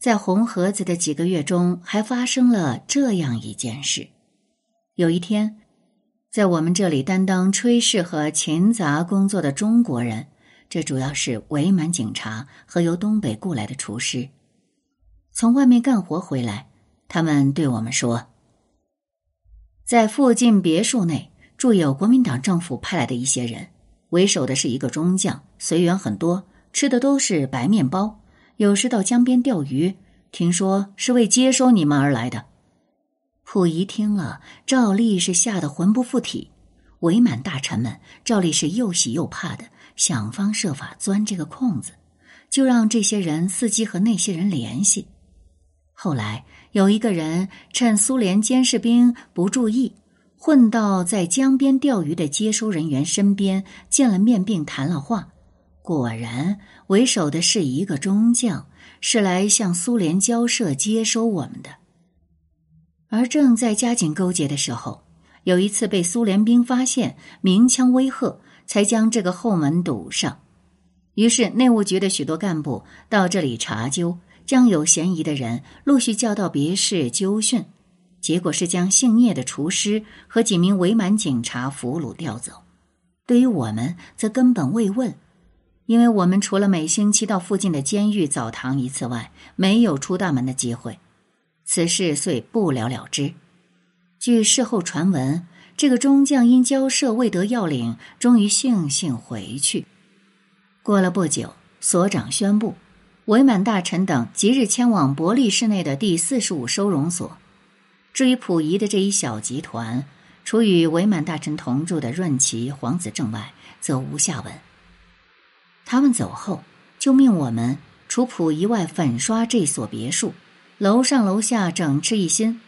在红盒子的几个月中，还发生了这样一件事：有一天，在我们这里担当炊事和勤杂工作的中国人，这主要是伪满警察和由东北雇来的厨师，从外面干活回来，他们对我们说，在附近别墅内住有国民党政府派来的一些人，为首的是一个中将，随员很多，吃的都是白面包。有时到江边钓鱼，听说是为接收你们而来的。溥仪听了，照例是吓得魂不附体；伪满大臣们照例是又喜又怕的，想方设法钻这个空子，就让这些人伺机和那些人联系。后来有一个人趁苏联监视兵不注意，混到在江边钓鱼的接收人员身边，见了面并谈了话。果然，为首的是一个中将，是来向苏联交涉接收我们的。而正在加紧勾结的时候，有一次被苏联兵发现，鸣枪威吓，才将这个后门堵上。于是内务局的许多干部到这里查究，将有嫌疑的人陆续叫到别室纠讯，结果是将姓聂的厨师和几名伪满警察俘虏调走。对于我们，则根本未问。因为我们除了每星期到附近的监狱澡堂一次外，没有出大门的机会，此事遂不了了之。据事后传闻，这个中将因交涉未得要领，终于悻悻回去。过了不久，所长宣布，伪满大臣等即日迁往伯利市内的第四十五收容所。至于溥仪的这一小集团，除与伪满大臣同住的润琪、黄子正外，则无下文。他们走后，就命我们除溥仪外粉刷这所别墅，楼上楼下整饬一新，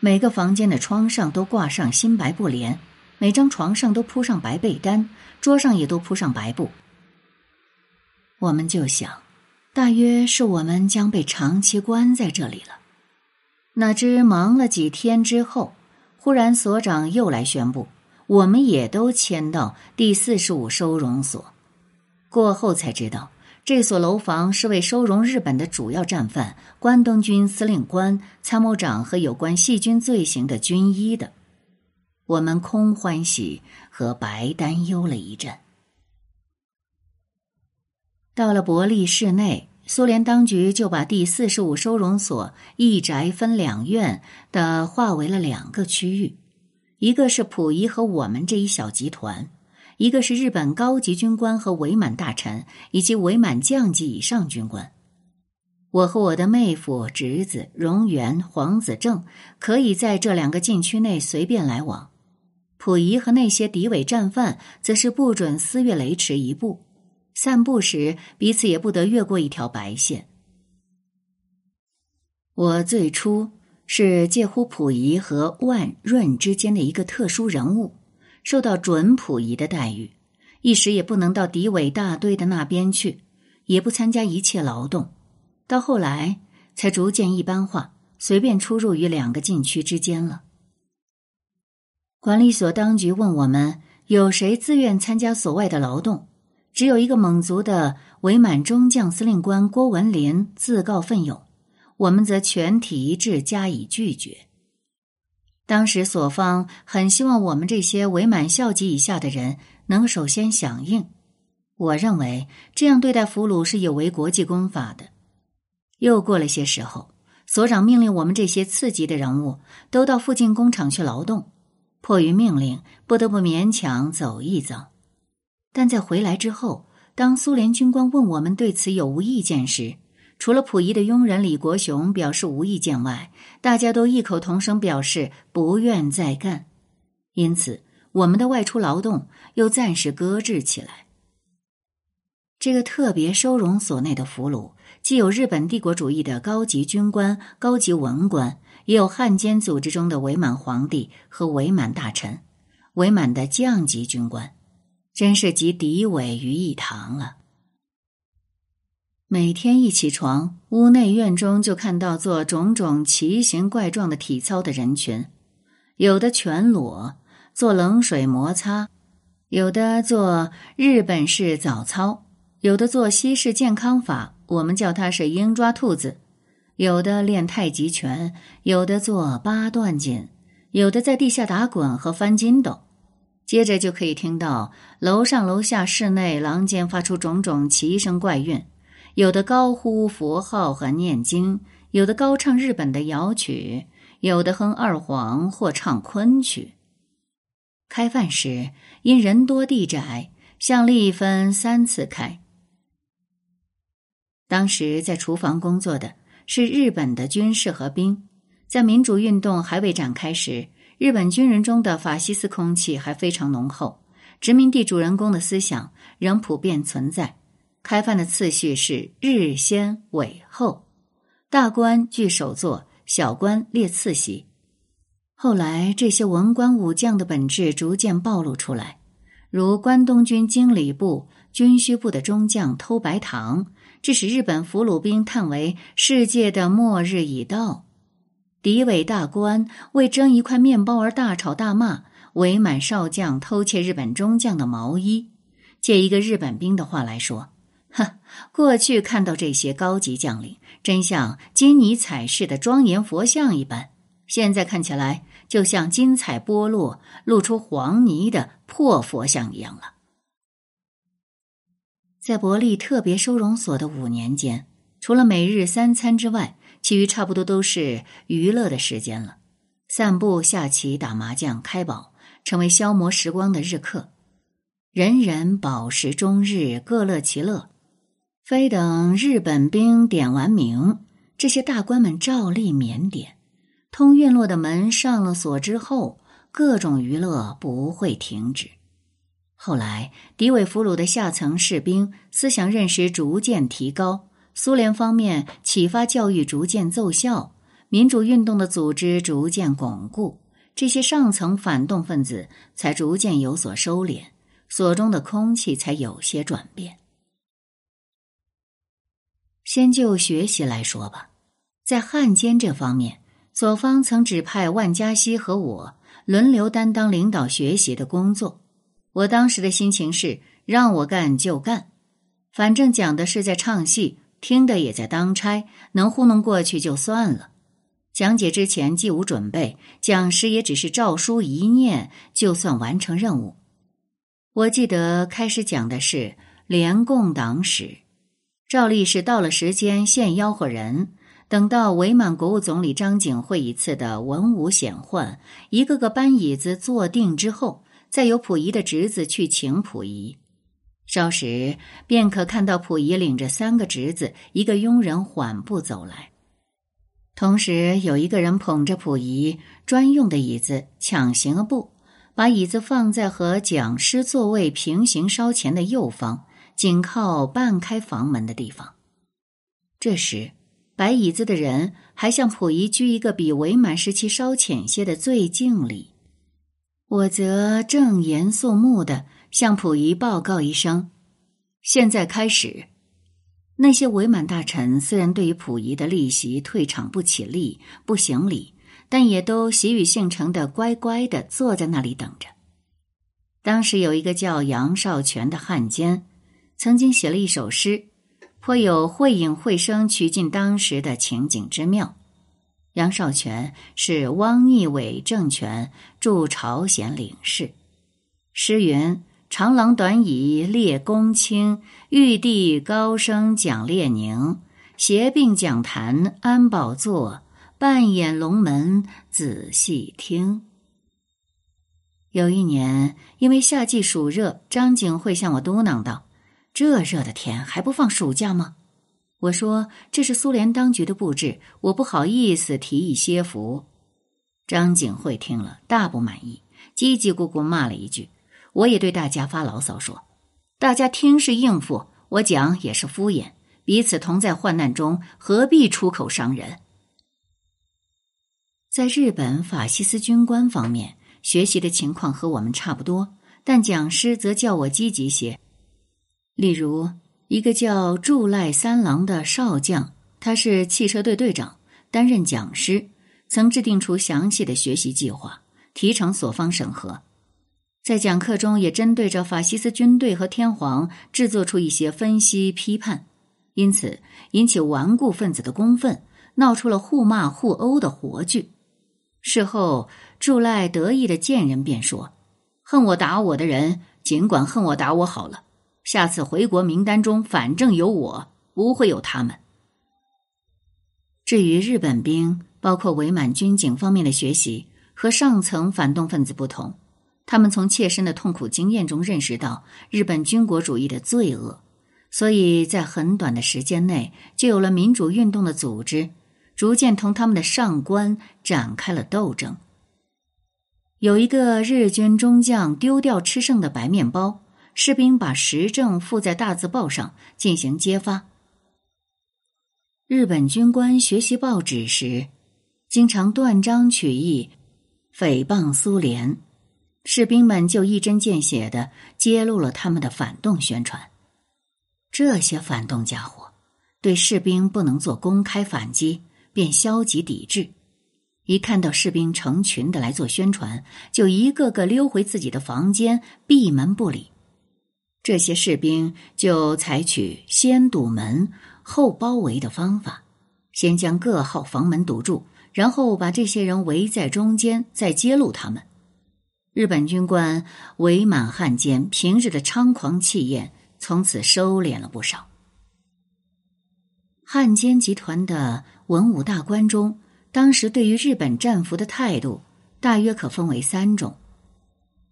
每个房间的窗上都挂上新白布帘，每张床上都铺上白被单，桌上也都铺上白布。我们就想，大约是我们将被长期关在这里了。哪知忙了几天之后，忽然所长又来宣布，我们也都迁到第四十五收容所。过后才知道，这所楼房是为收容日本的主要战犯、关东军司令官、参谋长和有关细菌罪行的军医的。我们空欢喜和白担忧了一阵。到了伯利市内，苏联当局就把第四十五收容所一宅分两院的划为了两个区域，一个是溥仪和我们这一小集团。一个是日本高级军官和伪满大臣，以及伪满将级以上军官。我和我的妹夫、侄子荣源、黄子正可以在这两个禁区内随便来往。溥仪和那些敌伪战犯则是不准私越雷池一步，散步时彼此也不得越过一条白线。我最初是介乎溥仪和万润之间的一个特殊人物。受到准溥仪的待遇，一时也不能到敌伪大队的那边去，也不参加一切劳动。到后来才逐渐一般化，随便出入于两个禁区之间了。管理所当局问我们有谁自愿参加所外的劳动，只有一个蒙族的伪满中将司令官郭文林自告奋勇，我们则全体一致加以拒绝。当时所方很希望我们这些伪满校级以下的人能首先响应。我认为这样对待俘虏是有违国际公法的。又过了些时候，所长命令我们这些次级的人物都到附近工厂去劳动。迫于命令，不得不勉强走一遭。但在回来之后，当苏联军官问我们对此有无意见时，除了溥仪的佣人李国雄表示无意见外，大家都异口同声表示不愿再干，因此我们的外出劳动又暂时搁置起来。这个特别收容所内的俘虏，既有日本帝国主义的高级军官、高级文官，也有汉奸组织中的伪满皇帝和伪满大臣、伪满的降级军官，真是集敌伪于一堂了。每天一起床，屋内院中就看到做种种奇形怪状的体操的人群，有的全裸做冷水摩擦，有的做日本式早操，有的做西式健康法，我们叫它是鹰抓兔子，有的练太极拳，有的做八段锦，有的在地下打滚和翻筋斗。接着就可以听到楼上楼下室内廊间发出种种奇声怪韵，有的高呼佛号和念经，有的高唱日本的谣曲，有的哼二黄或唱昆曲。开饭时因人多地窄，向例分三次开。当时在厨房工作的是日本的军士和兵，在民主运动还未展开时。日本军人中的法西斯空气还非常浓厚，殖民地主人公的思想仍普遍存在。开饭的次序是日先尾后，大官据首座，小官列次席。后来，这些文官武将的本质逐渐暴露出来，如关东军经理部、军需部的中将偷白糖，致使日本俘虏兵叹为世界的末日已到。敌伪大官为争一块面包而大吵大骂，伪满少将偷窃日本中将的毛衣。借一个日本兵的话来说，哼，过去看到这些高级将领，真像金泥彩饰的庄严佛像一般；现在看起来，就像金彩剥落、露出黄泥的破佛像一样了。在伯利特别收容所的五年间，除了每日三餐之外，其余差不多都是娱乐的时间了，散步、下棋、打麻将、开宝，成为消磨时光的日课。人人饱食终日，各乐其乐。非等日本兵点完名，这些大官们照例免点。通院落的门上了锁之后，各种娱乐不会停止。后来，敌伪俘虏的下层士兵思想认识逐渐提高。苏联方面启发教育逐渐奏效，民主运动的组织逐渐巩固，这些上层反动分子才逐渐有所收敛，所中的空气才有些转变。先就学习来说吧，在汉奸这方面，左方曾指派万家熙和我轮流担当领导学习的工作。我当时的心情是让我干就干，反正讲的是在唱戏。听的也在当差，能糊弄过去就算了。讲解之前既无准备，讲师也只是照书一念，就算完成任务。我记得开始讲的是联共党史，照例是到了时间现吆喝人，等到伪满国务总理张景惠一次的文武显宦，一个个搬椅子坐定之后，再由溥仪的侄子去请溥仪。稍时，便可看到溥仪领着三个侄子、一个佣人缓步走来，同时有一个人捧着溥仪专用的椅子，抢行了步，把椅子放在和讲师座位平行稍前的右方，紧靠半开房门的地方。这时，摆椅子的人还向溥仪鞠一个比伪满时期稍浅些的最敬礼，我则正严肃穆的。向溥仪报告一声，现在开始。那些伪满大臣虽然对于溥仪的立席退场不起立、不行礼，但也都习语性成的乖乖的坐在那里等着。当时有一个叫杨少全的汉奸，曾经写了一首诗，颇有会影会声取尽当时的情景之妙。杨少全是汪逆伪政权驻朝鲜领事，诗云。长廊短椅列公卿，玉帝高声讲列宁，斜并讲坛安宝座，半掩龙门仔细听。有一年，因为夏季暑热，张景惠向我嘟囔道：“这热的天还不放暑假吗？”我说：“这是苏联当局的布置，我不好意思提议歇服。”张景惠听了大不满意，叽叽咕咕骂了一句。我也对大家发牢骚说：“大家听是应付，我讲也是敷衍，彼此同在患难中，何必出口伤人？”在日本法西斯军官方面，学习的情况和我们差不多，但讲师则叫我积极些。例如，一个叫驻赖三郎的少将，他是汽车队队长，担任讲师，曾制定出详细的学习计划，提呈所方审核。在讲课中，也针对着法西斯军队和天皇制作出一些分析批判，因此引起顽固分子的公愤，闹出了互骂互殴的活剧。事后，祝赖得意的见人便说：“恨我打我的人，尽管恨我打我好了。下次回国名单中反正有我，不会有他们。”至于日本兵，包括伪满军警方面的学习，和上层反动分子不同，他们从切身的痛苦经验中认识到日本军国主义的罪恶。所以在很短的时间内，就有了民主运动的组织，逐渐同他们的上官展开了斗争。有一个日军中将丢掉吃剩的白面包，士兵把时政附在大字报上进行揭发。日本军官学习报纸时，经常断章取义，诽谤苏联，士兵们就一针见血的揭露了他们的反动宣传。这些反动家伙对士兵不能做公开反击，便消极抵制。一看到士兵成群的来做宣传，就一个个溜回自己的房间，闭门不理。这些士兵就采取先堵门后包围的方法，先将各号房门堵住，然后把这些人围在中间，再揭露他们。日本军官伪满汉奸平日的猖狂气焰。从此收敛了不少。汉奸集团的文武大官中，当时对于日本战俘的态度，大约可分为三种：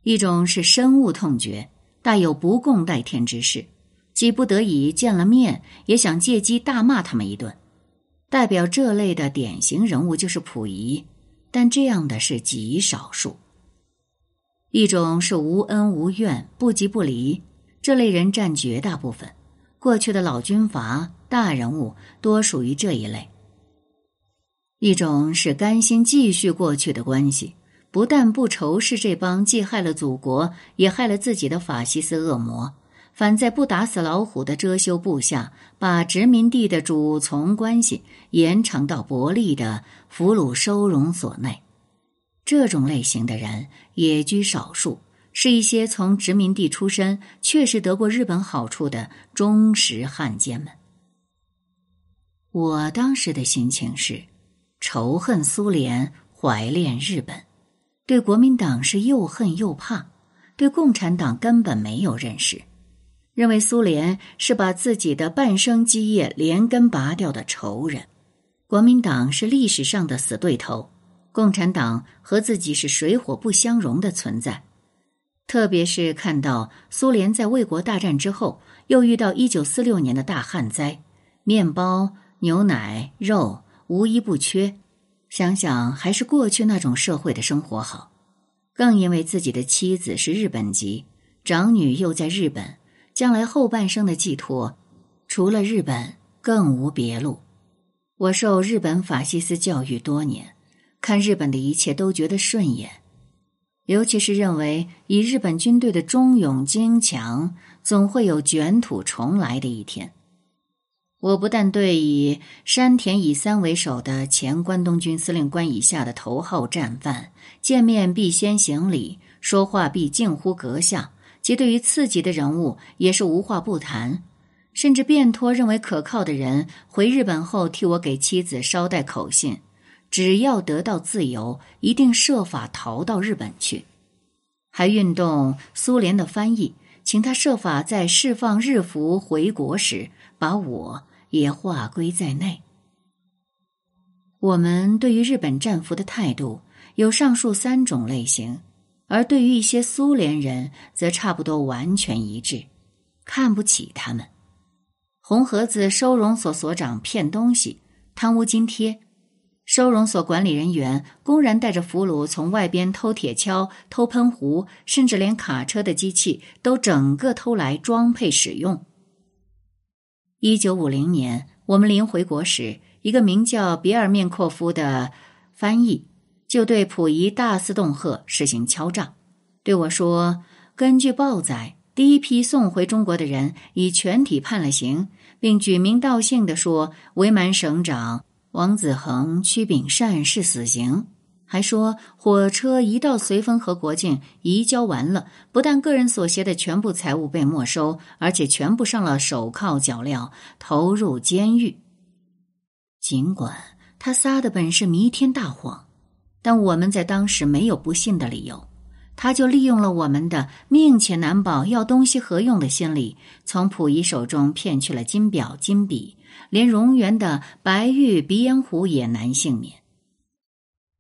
一种是深恶痛绝，大有不共戴天之势，既不得已见了面，也想借机大骂他们一顿。代表这类的典型人物就是溥仪，但这样的是极少数。一种是无恩无怨，不急不离。这类人占绝大部分，过去的老军阀大人物多属于这一类。一种是甘心继续过去的关系，不但不仇视这帮既害了祖国也害了自己的法西斯恶魔，反在不打死老虎的遮羞布下，把殖民地的主从关系延长到伯利的俘虏收容所内。这种类型的人也居少数。是一些从殖民地出身、确实得过日本好处的忠实汉奸们。我当时的心情是仇恨苏联，怀恋日本，对国民党是又恨又怕，对共产党根本没有认识，认为苏联是把自己的半生基业连根拔掉的仇人，国民党是历史上的死对头，共产党和自己是水火不相容的存在。特别是看到苏联在卫国大战之后，又遇到一九四六年的大旱灾，面包、牛奶、肉无一不缺，想想还是过去那种社会的生活好。更因为自己的妻子是日本籍，长女又在日本，将来后半生的寄托，除了日本更无别路。我受日本法西斯教育多年，看日本的一切都觉得顺眼。尤其是认为以日本军队的忠勇精强，总会有卷土重来的一天。我不但对以山田乙三为首的前关东军司令官以下的头号战犯，见面必先行礼，说话必近乎阁下，即对于次级的人物也是无话不谈，甚至便托认为可靠的人回日本后替我给妻子捎带口信。只要得到自由，一定设法逃到日本去。还运动苏联的翻译，请他设法在释放日俘回国时，把我也划归在内。我们对于日本战俘的态度有上述三种类型，而对于一些苏联人，则差不多完全一致，看不起他们。红盒子收容所所长骗东西，贪污津贴。收容所管理人员公然带着俘虏从外边偷铁锹、偷喷壶，甚至连卡车的机器都整个偷来装配使用。一九五零年，我们临回国时，一个名叫比尔面阔夫的翻译就对溥仪大肆恫吓，实行敲诈，对我说：“根据报载，第一批送回中国的人已全体判了刑，并举名道姓的说，伪满省长。”王子恒、屈秉善是死刑，还说火车一到绥芬河国境移交完了，不但个人所携的全部财物被没收，而且全部上了手铐脚镣，投入监狱。尽管他撒的本是弥天大谎，但我们在当时没有不信的理由。他就利用了我们的命且难保，要东西何用的心理，从溥仪手中骗去了金表、金笔，连荣源的白玉鼻烟壶也难幸免。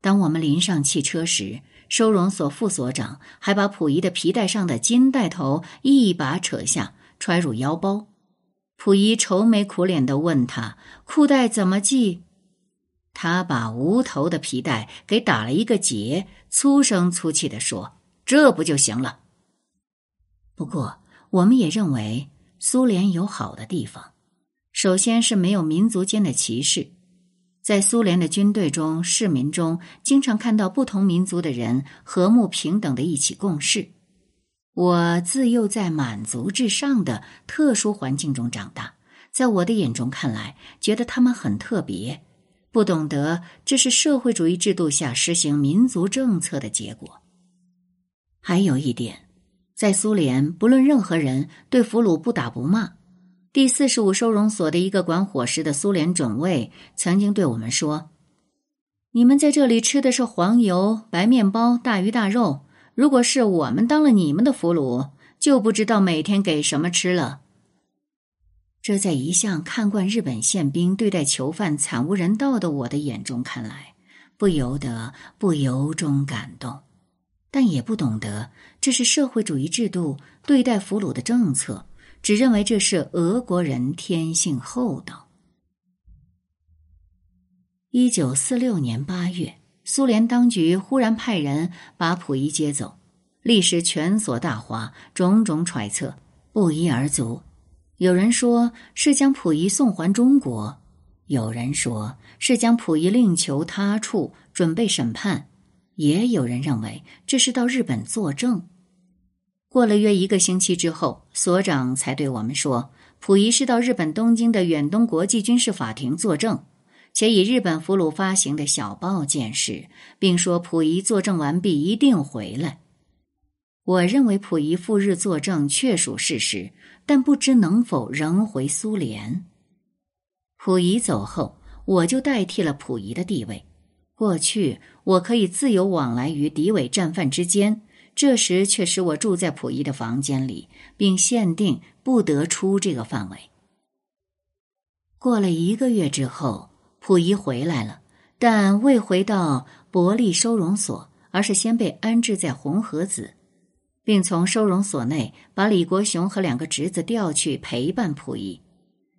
当我们临上汽车时，收容所副所长还把溥仪的皮带上的金带头一把扯下，揣入腰包。溥仪愁眉苦脸的问他：“裤带怎么系？”他把无头的皮带给打了一个结，粗声粗气的说。这不就行了？不过，我们也认为苏联有好的地方。首先是没有民族间的歧视，在苏联的军队中、市民中，经常看到不同民族的人和睦平等的一起共事。我自幼在满族至上的特殊环境中长大，在我的眼中看来，觉得他们很特别，不懂得这是社会主义制度下实行民族政策的结果。还有一点，在苏联，不论任何人对俘虏不打不骂。第四十五收容所的一个管伙食的苏联准尉曾经对我们说：“你们在这里吃的是黄油、白面包、大鱼大肉。如果是我们当了你们的俘虏，就不知道每天给什么吃了。”这在一向看惯日本宪兵对待囚犯惨无人道的我的眼中看来，不由得不由衷感动。但也不懂得这是社会主义制度对待俘虏的政策，只认为这是俄国人天性厚道。一九四六年八月，苏联当局忽然派人把溥仪接走，历时全所大哗，种种揣测不一而足。有人说是将溥仪送还中国，有人说是将溥仪另求他处，准备审判。也有人认为这是到日本作证。过了约一个星期之后，所长才对我们说，溥仪是到日本东京的远东国际军事法庭作证，且以日本俘虏发行的小报见识，并说溥仪作证完毕一定回来。我认为溥仪赴日作证确属事实，但不知能否仍回苏联。溥仪走后，我就代替了溥仪的地位。过去我可以自由往来于敌伪战犯之间，这时却使我住在溥仪的房间里，并限定不得出这个范围。过了一个月之后，溥仪回来了，但未回到伯利收容所，而是先被安置在红河子，并从收容所内把李国雄和两个侄子调去陪伴溥仪。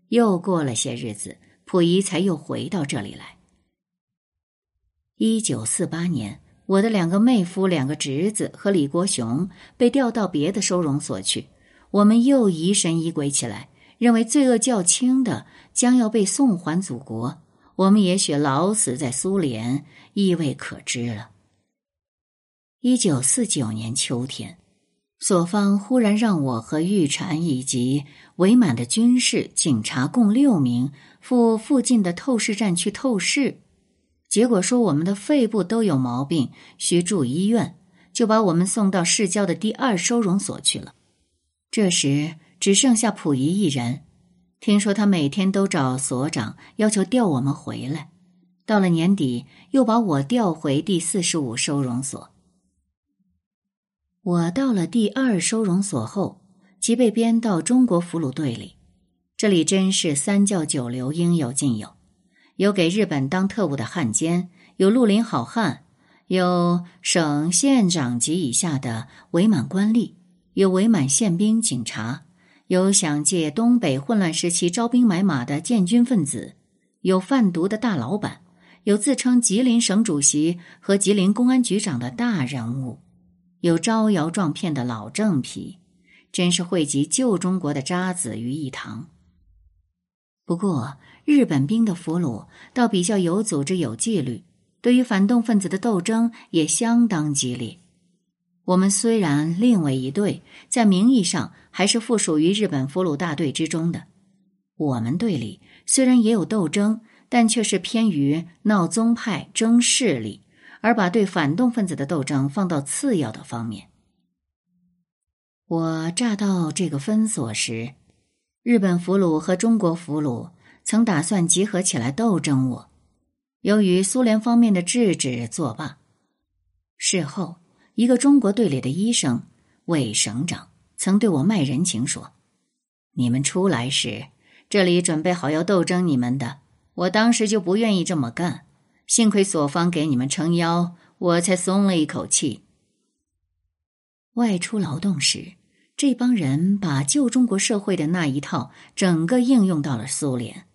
又过了些日子，溥仪才又回到这里来。一九四八年，我的两个妹夫、两个侄子和李国雄被调到别的收容所去。我们又疑神疑鬼起来，认为罪恶较轻的将要被送还祖国，我们也许老死在苏联，亦未可知了。一九四九年秋天，所方忽然让我和玉婵以及伪满的军事、警察共六名赴附近的透视站去透视。结果说我们的肺部都有毛病，需住医院，就把我们送到市郊的第二收容所去了。这时只剩下溥仪一人，听说他每天都找所长要求调我们回来。到了年底，又把我调回第四十五收容所。我到了第二收容所后，即被编到中国俘虏队里。这里真是三教九流，应有尽有。有给日本当特务的汉奸，有绿林好汉，有省县长级以下的伪满官吏，有伪满宪兵、警察，有想借东北混乱时期招兵买马的建军分子，有贩毒的大老板，有自称吉林省主席和吉林公安局长的大人物，有招摇撞骗的老正皮，真是汇集旧中国的渣子于一堂。不过。日本兵的俘虏倒比较有组织、有纪律，对于反动分子的斗争也相当激烈。我们虽然另为一队，在名义上还是附属于日本俘虏大队之中的。我们队里虽然也有斗争，但却是偏于闹宗派、争势力，而把对反动分子的斗争放到次要的方面。我乍到这个分所时，日本俘虏和中国俘虏曾打算集合起来斗争我，由于苏联方面的制止作罢。事后，一个中国队里的医生魏省长曾对我卖人情说：“你们出来时，这里准备好要斗争你们的，我当时就不愿意这么干。幸亏所方给你们撑腰，我才松了一口气。”外出劳动时。这帮人把旧中国社会的那一套整个应用到了苏联，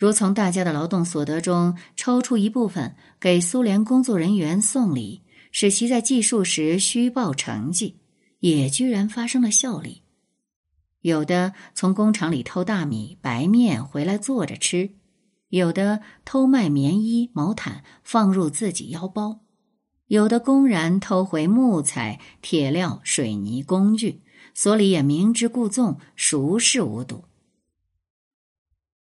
如从大家的劳动所得中抽出一部分给苏联工作人员送礼，使其在计数时虚报成绩，也居然发生了效力。有的从工厂里偷大米、白面回来做着吃，有的偷卖棉衣、毛毯放入自己腰包。有的公然偷回木材、铁料、水泥工具，所里也明知故纵，熟视无睹。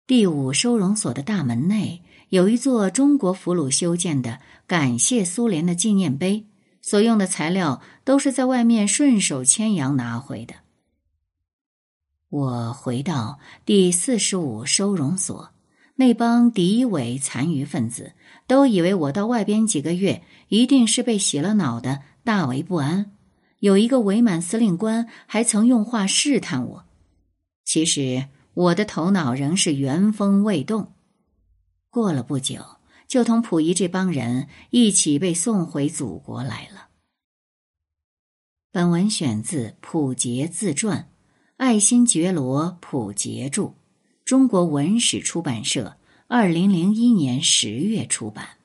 第五收容所的大门内有一座中国俘虏修建的感谢苏联的纪念碑，所用的材料都是在外面顺手牵羊拿回的。我回到第四十五收容所。那帮敌伪残余分子都以为我到外边几个月一定是被洗了脑的，大为不安。有一个伪满司令官还曾用话试探我，其实我的头脑仍是原封未动。过了不久，就同溥仪这帮人一起被送回祖国来了。本文选自溥杰自传，《爱新觉罗·溥杰著》。中国文史出版社，二零零一年十月出版。